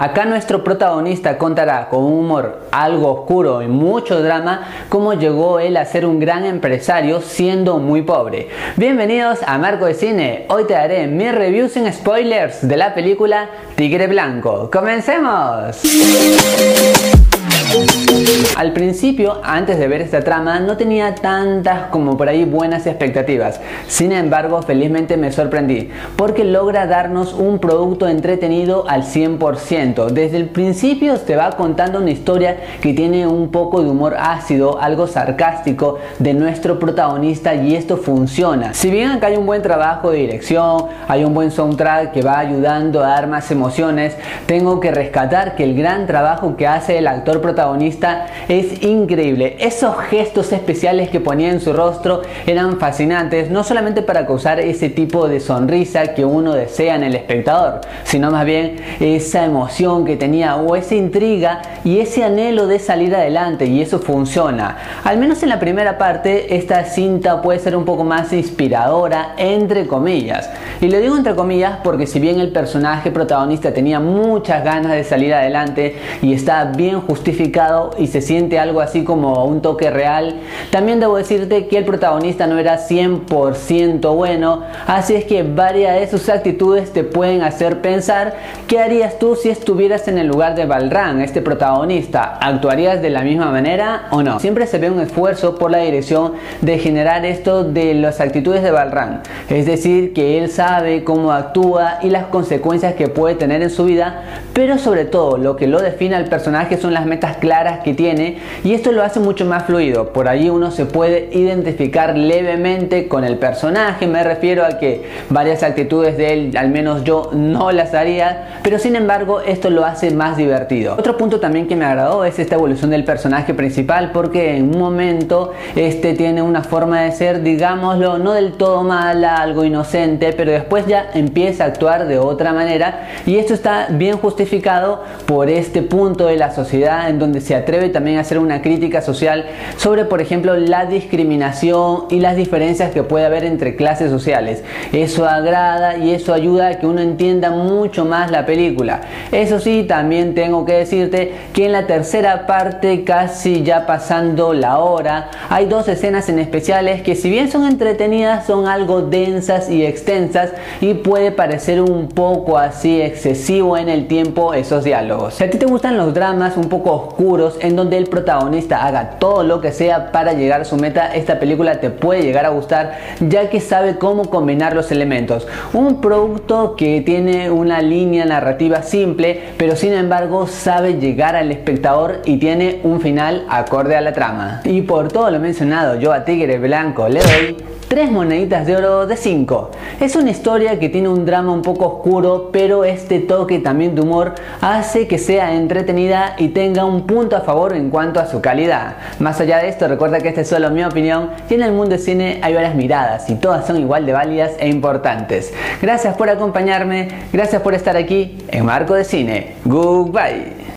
Acá nuestro protagonista contará con un humor algo oscuro y mucho drama cómo llegó él a ser un gran empresario siendo muy pobre. Bienvenidos a Marco de Cine, hoy te daré mis reviews sin spoilers de la película Tigre Blanco. ¡Comencemos! Al principio, antes de ver esta trama, no tenía tantas como por ahí buenas expectativas. Sin embargo, felizmente me sorprendí, porque logra darnos un producto entretenido al 100%. Desde el principio te va contando una historia que tiene un poco de humor ácido, algo sarcástico de nuestro protagonista y esto funciona. Si bien acá hay un buen trabajo de dirección, hay un buen soundtrack que va ayudando a dar más emociones, tengo que rescatar que el gran trabajo que hace el actor protagonista es increíble. Esos gestos especiales que ponía en su rostro eran fascinantes, no solamente para causar ese tipo de sonrisa que uno desea en el espectador, sino más bien esa emoción que tenía o esa intriga y ese anhelo de salir adelante y eso funciona. Al menos en la primera parte esta cinta puede ser un poco más inspiradora entre comillas. Y lo digo entre comillas porque si bien el personaje protagonista tenía muchas ganas de salir adelante y está bien justificado y se siente algo así como un toque real. También debo decirte que el protagonista no era 100% bueno, así es que varias de sus actitudes te pueden hacer pensar qué harías tú si estuvieras en el lugar de Balran, este protagonista. ¿Actuarías de la misma manera o no? Siempre se ve un esfuerzo por la dirección de generar esto de las actitudes de Balran, es decir, que él sabe cómo actúa y las consecuencias que puede tener en su vida, pero sobre todo lo que lo define al personaje son las metas claras que tiene y esto lo hace mucho más fluido. Por ahí uno se puede identificar levemente con el personaje, me refiero a que varias actitudes de él, al menos yo no las haría, pero sin embargo esto lo hace más divertido. Otro punto también que me agradó es esta evolución del personaje principal porque en un momento este tiene una forma de ser, digámoslo, no del todo mala, algo inocente, pero después ya empieza a actuar de otra manera y esto está bien justificado por este punto de la sociedad en donde se atreve también a hacer una crítica social sobre, por ejemplo, la discriminación y las diferencias que puede haber entre clases sociales. Eso agrada y eso ayuda a que uno entienda mucho más la película. Eso sí, también tengo que decirte que en la tercera parte, casi ya pasando la hora, hay dos escenas en especiales que si bien son entretenidas, son algo densas y extensas y puede parecer un poco así excesivo en el tiempo esos diálogos. Si a ti te gustan los dramas un poco oscuros, en donde el protagonista haga todo lo que sea para llegar a su meta, esta película te puede llegar a gustar ya que sabe cómo combinar los elementos. Un producto que tiene una línea narrativa simple, pero sin embargo sabe llegar al espectador y tiene un final acorde a la trama. Y por todo lo mencionado, yo a Tigre Blanco le doy Tres moneditas de oro de 5. Es una historia que tiene un drama un poco oscuro, pero este toque también de humor hace que sea entretenida y tenga un punto a favor en cuanto a su calidad. Más allá de esto, recuerda que esta es solo mi opinión y en el mundo del cine hay varias miradas y todas son igual de válidas e importantes. Gracias por acompañarme, gracias por estar aquí en Marco de Cine. Goodbye.